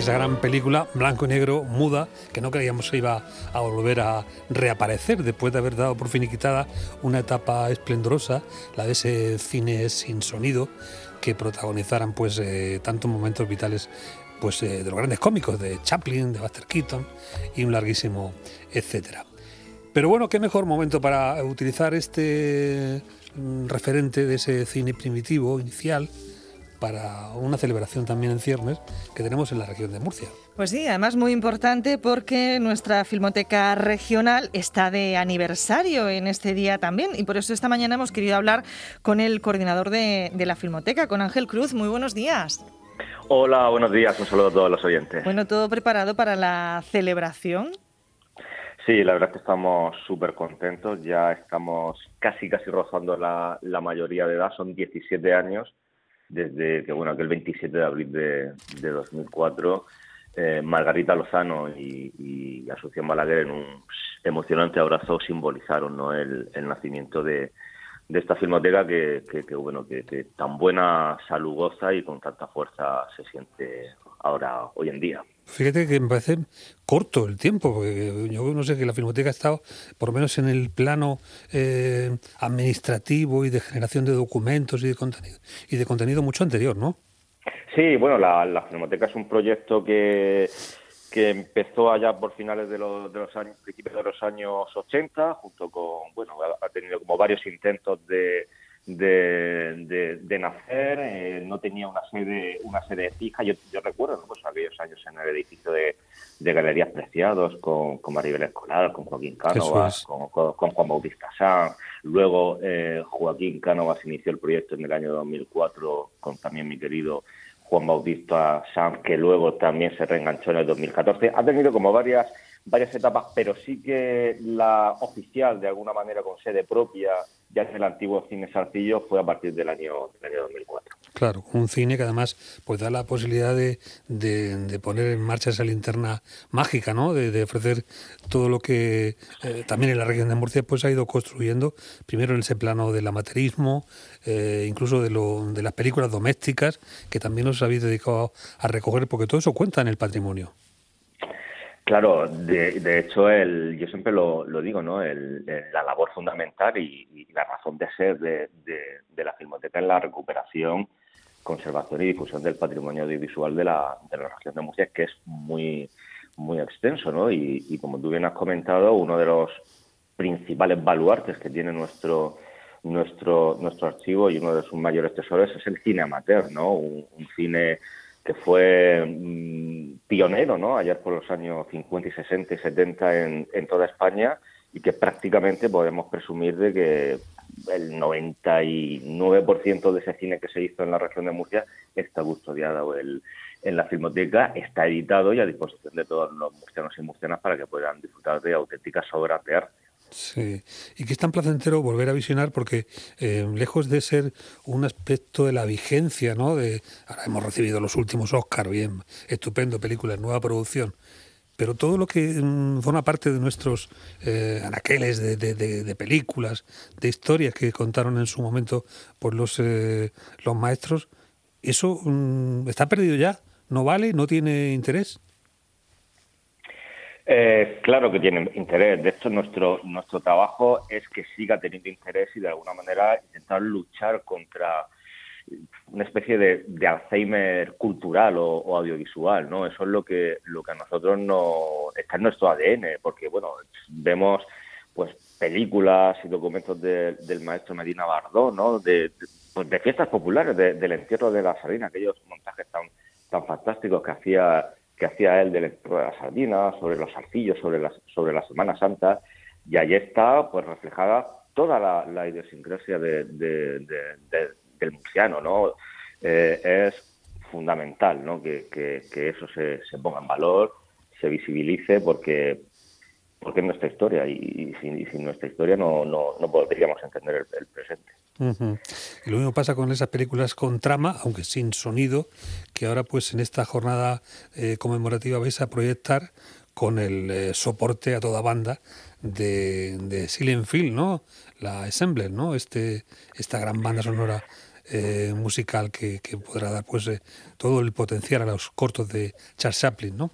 esa gran película blanco y negro, muda, que no creíamos se iba a volver a reaparecer después de haber dado por finiquitada una etapa esplendorosa, la de ese cine sin sonido, que protagonizaran pues eh, tantos momentos vitales pues eh, de los grandes cómicos, de Chaplin, de Buster Keaton y un larguísimo etcétera. Pero bueno, qué mejor momento para utilizar este mm, referente de ese cine primitivo inicial para una celebración también en ciernes que tenemos en la región de Murcia. Pues sí, además muy importante porque nuestra Filmoteca Regional está de aniversario en este día también y por eso esta mañana hemos querido hablar con el coordinador de, de la Filmoteca, con Ángel Cruz. Muy buenos días. Hola, buenos días, un saludo a todos los oyentes. Bueno, ¿todo preparado para la celebración? Sí, la verdad es que estamos súper contentos, ya estamos casi casi rozando la, la mayoría de edad, son 17 años desde que, bueno, aquel 27 de abril de, de 2004, eh, Margarita Lozano y, y Asunción Balaguer en un emocionante abrazo simbolizaron ¿no? el, el nacimiento de, de esta filmoteca que, que, que bueno que, que, tan buena salud goza y con tanta fuerza se siente ahora hoy en día. Fíjate que me parece corto el tiempo, porque yo no sé que la filmoteca ha estado, por lo menos en el plano eh, administrativo y de generación de documentos y de contenido, y de contenido mucho anterior, ¿no? Sí, bueno, la, la filmoteca es un proyecto que que empezó allá por finales de los, de los años, principios de los años 80, junto con, bueno, ha tenido como varios intentos de, de, de, de nacer, eh, no tenía una sede una sede fija. Yo, yo recuerdo ¿no? pues aquellos años en el edificio de, de Galerías Preciados con, con Maribel Escolar, con Joaquín Cánovas, con, con, con, Juan Bautista Sanz. Luego eh, Joaquín Cánovas inició el proyecto en el año 2004 con también mi querido Juan Bautista Sanz, que luego también se reenganchó en el 2014. Ha tenido como varias, varias etapas, pero sí que la oficial, de alguna manera con sede propia, ya en el antiguo cine Sarcillo, fue a partir del año, del año 2004. Claro, un cine que además pues da la posibilidad de, de, poner en marcha esa linterna mágica, ¿no? De, ofrecer todo lo que eh, también en la región de Murcia pues ha ido construyendo, primero en ese plano del amateurismo, eh, incluso de, lo, de las películas domésticas, que también os habéis dedicado a recoger, porque todo eso cuenta en el patrimonio. Claro, de, de hecho, el, yo siempre lo, lo digo, ¿no? El, la labor fundamental y, la razón de ser de, de, de, la Filmoteca es la recuperación, conservación y difusión del patrimonio audiovisual de la, de la región de Murcia, que es muy, muy extenso, ¿no? Y, como tú bien has comentado, uno de los principales baluartes que tiene nuestro, nuestro, nuestro archivo y uno de sus mayores tesoros es el cine amateur, ¿no? Un, cine que fue mmm, pionero, ¿no? Ayer por los años 50 y 60 y 70 en, en, toda España y que prácticamente podemos presumir de que el 99% de ese cine que se hizo en la región de Murcia está custodiado el, en la filmoteca, está editado y a disposición de todos los murcianos y murcianas para que puedan disfrutar de auténticas obras de arte. Sí, y que es tan placentero volver a visionar porque eh, lejos de ser un aspecto de la vigencia, ¿no? De ahora hemos recibido los últimos Oscar, bien, estupendo, película, nueva producción, pero todo lo que mm, forma parte de nuestros eh, anaqueles de, de, de, de, películas, de historias que contaron en su momento por los, eh, los maestros, eso mm, está perdido ya, no vale, no tiene interés. Eh, claro que tiene interés. De hecho, nuestro, nuestro trabajo es que siga teniendo interés y de alguna manera intentar luchar contra una especie de, Alzheimer cultural o, audiovisual, ¿no? Eso es lo que, lo que a nosotros no está en nuestro ADN, porque bueno, vemos pues películas y documentos de, del maestro Medina Bardó, ¿no? De, pues, de fiestas populares, de, del entierro de la sardina, aquellos montajes tan, tan fantásticos que hacía que hacía él del entierro de la sardina, sobre los arcillos, sobre la, sobre la Semana Santa, y allí está pues reflejada toda la, idiosincrasia de, del murciano, ¿no? Eh, es fundamental, ¿no? Que, que, eso se, ponga en valor, se visibilice, porque porque es nuestra historia y, sin, y sin, nuestra historia no, no, no podríamos entender el, presente. Y lo mismo pasa con esas películas con trama, aunque sin sonido, que ahora pues en esta jornada eh, conmemorativa vais a proyectar con el eh, soporte a toda banda de, de Silent Film, ¿no? La Assembler, ¿no? Este, esta gran banda sonora eh, musical que, podrá dar pues eh, todo el potencial a los cortos de Charles Chaplin, ¿no?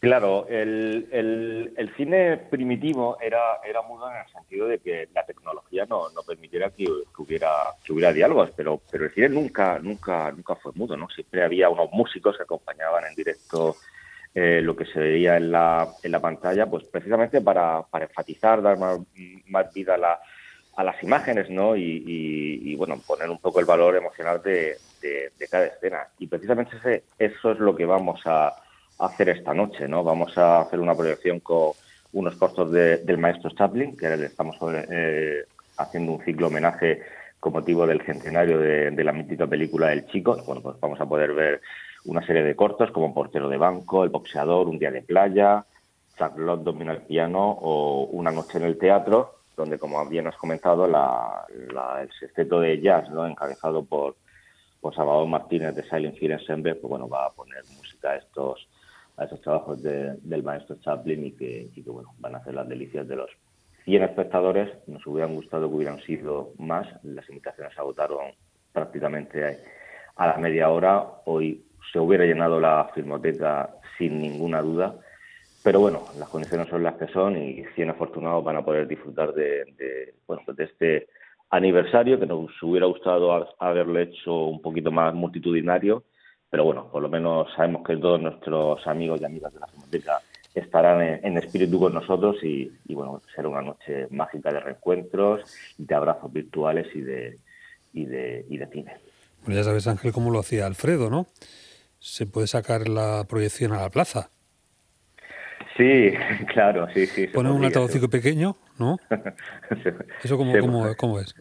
Claro, el, el, cine primitivo era, era mudo en el sentido de que la tecnología no, no permitiera que, hubiera que hubiera diálogos, pero pero el cine nunca nunca nunca fue mudo, ¿no? Siempre había unos músicos que acompañaban en directo eh, lo que se veía en la, en la pantalla, pues precisamente para, para enfatizar, dar más, más vida a, la, a, las imágenes, ¿no? Y, bueno, poner un poco el valor emocional de, de, de cada escena. Y precisamente ese, eso es lo que vamos a hacer esta noche, ¿no? Vamos a hacer una proyección con unos cortos del maestro Chaplin, que le estamos eh, haciendo un ciclo homenaje con motivo del centenario de, la mítica película El Chico. Bueno, pues vamos a poder ver una serie de cortos como Portero de Banco, El Boxeador, Un Día de Playa, Charlotte domina el piano o Una Noche en el Teatro, donde, como bien has comentado, el sexteto de jazz, encabezado por, por Salvador Martínez de Silent Hill Ensemble, pues bueno, va a poner música a estos a esos trabajos del maestro Chaplin y que, bueno, van a hacer las delicias de los 100 espectadores. Nos hubieran gustado que hubieran sido más. Las invitaciones se agotaron prácticamente a la media hora. Hoy se hubiera llenado la filmoteca sin ninguna duda. Pero bueno, las condiciones son las que son y 100 afortunados van a poder disfrutar de, bueno, de este aniversario que nos hubiera gustado haberlo hecho un poquito más multitudinario pero bueno, por lo menos sabemos que todos nuestros amigos y amigas de la Filmoteca estarán en, espíritu con nosotros y, bueno, será una noche mágica de reencuentros, de abrazos virtuales y de, y de, y de cine. Bueno, ya sabes, Ángel, cómo lo hacía Alfredo, ¿no? Se puede sacar la proyección a la plaza. Sí, claro, sí, sí. Poner un altavocico pequeño, ¿no? ¿Eso cómo, cómo, cómo es?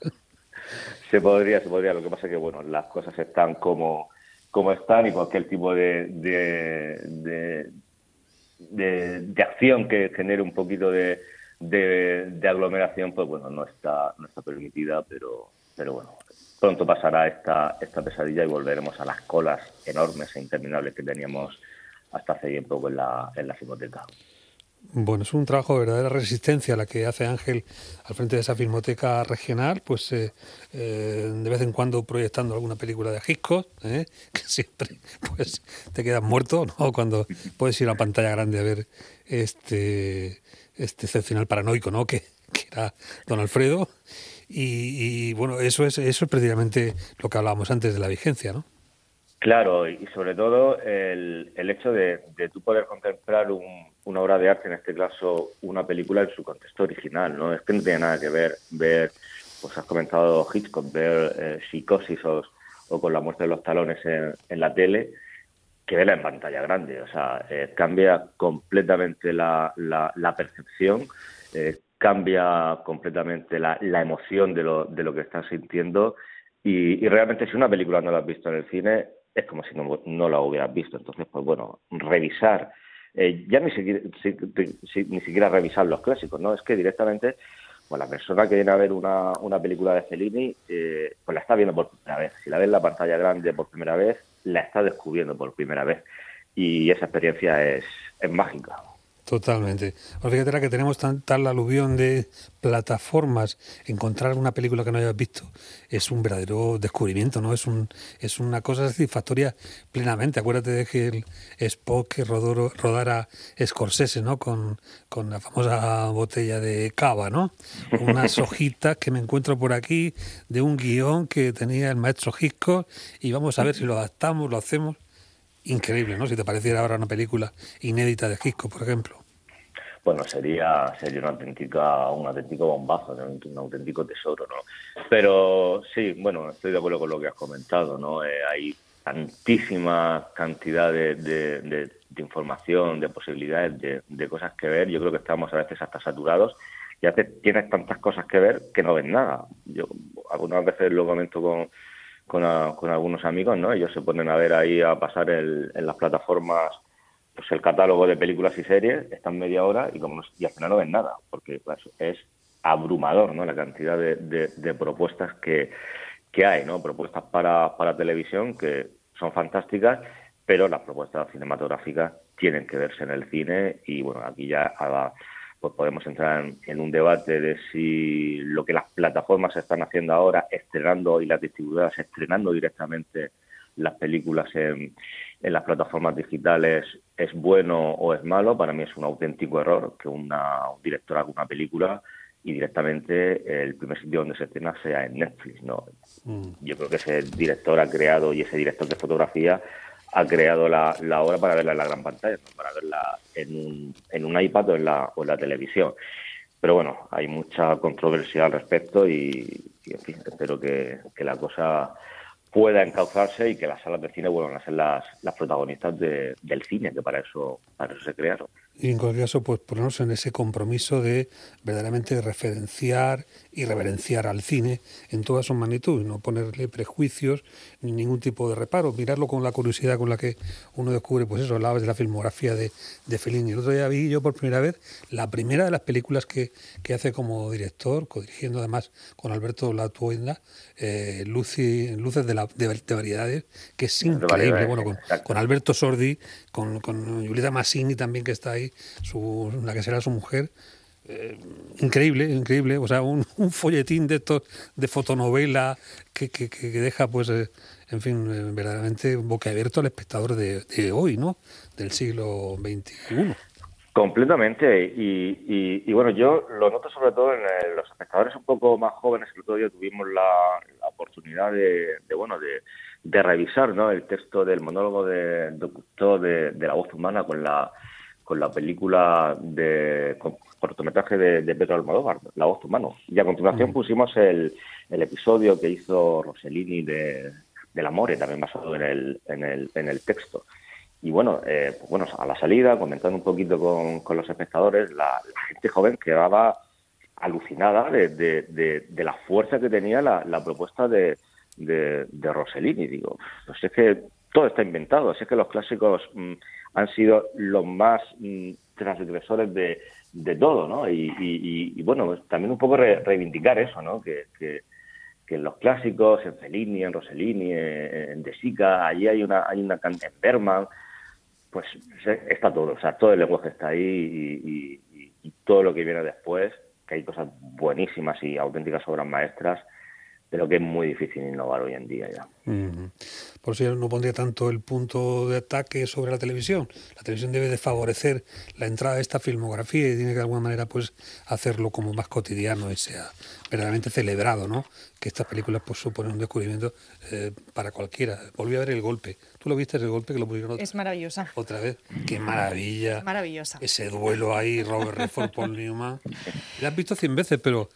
Se podría, se podría. Lo que pasa es que, bueno, las cosas están como como están y cualquier tipo de, de, de, acción que genere un poquito de, de, aglomeración, pues bueno, no está, no está permitida, pero, pero bueno, pronto pasará esta, esta pesadilla y volveremos a las colas enormes e interminables que teníamos hasta hace bien poco en la, en la filmoteca. Bueno, es un trabajo de verdadera resistencia la que hace Ángel al frente de esa filmoteca regional, pues eh, eh, de vez en cuando proyectando alguna película de Hitchcock, ¿eh? que siempre pues te quedas muerto, ¿no? Cuando puedes ir a la pantalla grande a ver este, este excepcional paranoico, ¿no? Que, era Don Alfredo. Y, y, bueno, eso es, eso es precisamente lo que hablábamos antes de la vigencia, ¿no? Claro, y sobre todo el, el hecho de, de tú poder contemplar un, una obra de arte, en este caso una película en su contexto original, ¿no? Es que no tiene nada que ver ver, pues has comentado Hitchcock, ver eh, Psicosis o, con la muerte de los talones en, la tele, que verla en pantalla grande. O sea, eh, cambia completamente la, la, percepción, eh, cambia completamente la, la emoción de lo, de lo que estás sintiendo y, y realmente si una película no la has visto en el cine, es como si no, no la hubieras visto. Entonces, pues bueno, revisar, eh, ya ni siquiera, ni siquiera revisar los clásicos, ¿no? Es que directamente, pues la persona que viene a ver una, una película de Fellini, eh, pues la está viendo por primera vez. Si la ve en la pantalla grande por primera vez, la está descubriendo por primera vez. Y esa experiencia es, es mágica. Totalmente. Pues fíjate que tenemos tan, tal aluvión de plataformas, encontrar una película que no hayas visto es un verdadero descubrimiento, ¿no? Es un es una cosa satisfactoria plenamente. Acuérdate de que el Spock que rodó, rodara Scorsese, ¿no? Con, con la famosa botella de cava, ¿no? Unas hojitas que me encuentro por aquí de un guion que tenía el maestro Hitchcock y vamos a ver si lo adaptamos, lo hacemos increíble, ¿no? Si te pareciera ahora una película inédita de Hitchcock, por ejemplo bueno, sería, sería una auténtica, un auténtico bombazo, un, auténtico tesoro, ¿no? Pero sí, bueno, estoy de acuerdo con lo que has comentado, ¿no? Eh, hay tantísima cantidad de, de, información, de posibilidades, de, cosas que ver. Yo creo que estamos a veces hasta saturados y a veces tienes tantas cosas que ver que no ves nada. Yo algunas veces lo comento con, con, con algunos amigos, ¿no? Ellos se ponen a ver ahí, a pasar el, en las plataformas pues el catálogo de películas y series está en media hora y como no, y al final no ven nada, porque pues, es abrumador ¿no? la cantidad de, propuestas que, que, hay, ¿no? propuestas para, para televisión que son fantásticas, pero las propuestas cinematográficas tienen que verse en el cine y bueno, aquí ya pues podemos entrar en, un debate de si lo que las plataformas están haciendo ahora, estrenando y las distribuidoras estrenando directamente las películas en, en las plataformas digitales es bueno o es malo. Para mí es un auténtico error que una un director haga una película y directamente el primer sitio donde se estrena sea en Netflix. ¿no? Mm. Yo creo que ese director ha creado y ese director de fotografía ha creado la, la obra para verla en la gran pantalla, para verla en un, en un iPad o en, la, o en la televisión. Pero bueno, hay mucha controversia al respecto y, en fin, espero que, que la cosa pueda encauzarse y que las salas de cine vuelvan a ser las, las protagonistas de, del cine, que para eso, para eso se crearon. Y en cualquier caso, pues ponernos en ese compromiso de verdaderamente referenciar y reverenciar al cine en toda su magnitud, no ponerle prejuicios ni ningún tipo de reparo, mirarlo con la curiosidad con la que uno descubre, pues eso, la de la filmografía de, de Fellini. El otro día vi yo por primera vez la primera de las películas que, que hace como director, codirigiendo además con Alberto Latuenda, eh, Luces de, la, de, variedades, que es increíble. Bueno, con, con, Alberto Sordi, con, con Julieta Massini también que está ahí, su, la que será su mujer. Eh, increíble, increíble. O sea, un, folletín de estos de fotonovela que, que, que deja, pues, eh, en fin, eh, verdaderamente boquiabierto al espectador de, de, hoy, ¿no? Del siglo XXI. Completamente. Y, y, bueno, yo lo noto sobre todo en los espectadores un poco más jóvenes. El otro día tuvimos la, la oportunidad de, de bueno, de, de, revisar ¿no? el texto del monólogo de, de, de la voz humana con la con la película de cortometraje de, Pedro Almodóvar, La voz humano. Y a continuación pusimos el, el, episodio que hizo Rossellini de, del Amore, también basado en el, en el, en el texto. Y bueno, eh, pues bueno, a la salida, comentando un poquito con, con los espectadores, la, gente joven quedaba alucinada de, de, la fuerza que tenía la, propuesta de, de, Rossellini. Digo, pues es que todo está inventado, es que los clásicos mm, han sido los más mm, transgresores de, todo, ¿no? Y, bueno, pues también un poco reivindicar eso, ¿no? Que, que, en los clásicos, en Fellini, en Rossellini, en De Sica, allí hay una, hay una en Berman, pues está todo, o sea, todo el lenguaje está ahí y, y todo lo que viene después, que hay cosas buenísimas y auténticas obras maestras, pero que es muy difícil innovar hoy en día ya. Por eso yo no pondría tanto el punto de ataque sobre la televisión. La televisión debe de favorecer la entrada de esta filmografía y tiene que de alguna manera pues hacerlo como más cotidiano y sea verdaderamente celebrado, ¿no? Que estas películas pues suponen un descubrimiento eh, para cualquiera. Volví a ver El Golpe. ¿Tú lo viste el golpe que lo pusieron Es maravillosa. Otra vez. Qué maravilla. Maravillosa. Ese duelo ahí, Robert Redford, Paul Newman. La has visto cien veces, pero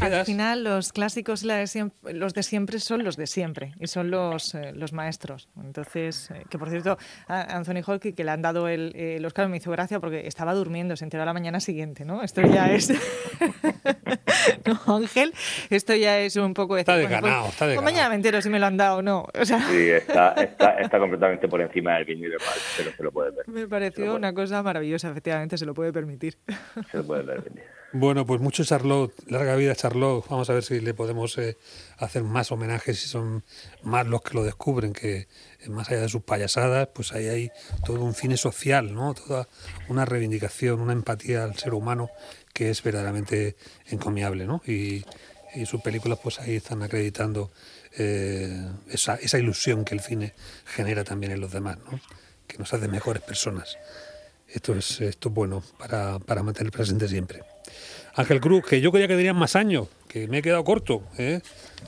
al final los clásicos los de siempre son los de siempre y son los, eh, los maestros. Entonces, eh, que por cierto, a Anthony Hawke, que le han dado el, el, Oscar, me hizo gracia porque estaba durmiendo, se enteró a la mañana siguiente, ¿no? Esto ya es... no, Ángel, esto ya es un poco... De está desganado, pues, está pues mañana me entero si me lo han dado o no. Sí, está, está, está, completamente por encima del bien y del mal, pero se lo puede ver. Me pareció una cosa maravillosa, efectivamente, se lo puede permitir. Se lo puede permitir. Bueno, pues mucho Charlotte, larga vida Charlotte. Vamos a ver si le podemos eh, hacer más homenajes, si son más los que lo descubren, que más allá de sus payasadas, pues ahí hay todo un cine social, ¿no? Toda una reivindicación, una empatía al ser humano que es verdaderamente encomiable, ¿no? Y, sus películas, pues ahí están acreditando eh, esa, esa ilusión que el cine genera también en los demás, ¿no? Que nos hace mejores personas. Esto es, esto es bueno para, para mantener presente siempre. Ángel Cruz, que yo creía que tenían más años, que me he quedado corto. ¿eh?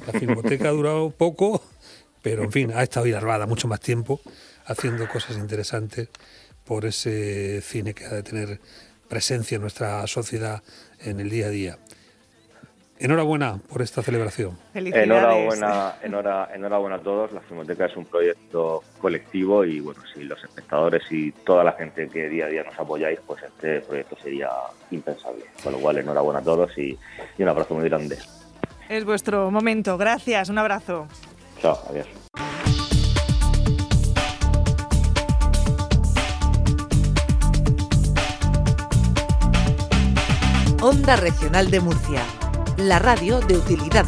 La filmoteca ha durado poco, pero en fin, ha estado hilarbada mucho más tiempo, haciendo cosas interesantes por ese cine que ha de tener presencia en nuestra sociedad en el día a día. Enhorabuena por esta celebración. Enhorabuena, enhorabuena a todos. La Filmoteca es un proyecto colectivo y bueno, si los espectadores y toda la gente que día a día nos apoyáis, pues este proyecto sería impensable. Con lo cual, enhorabuena a todos y, y un abrazo muy grande. Es vuestro momento. Gracias. Un abrazo. Chao. Adiós. Onda Regional de Murcia la radio de utilidad.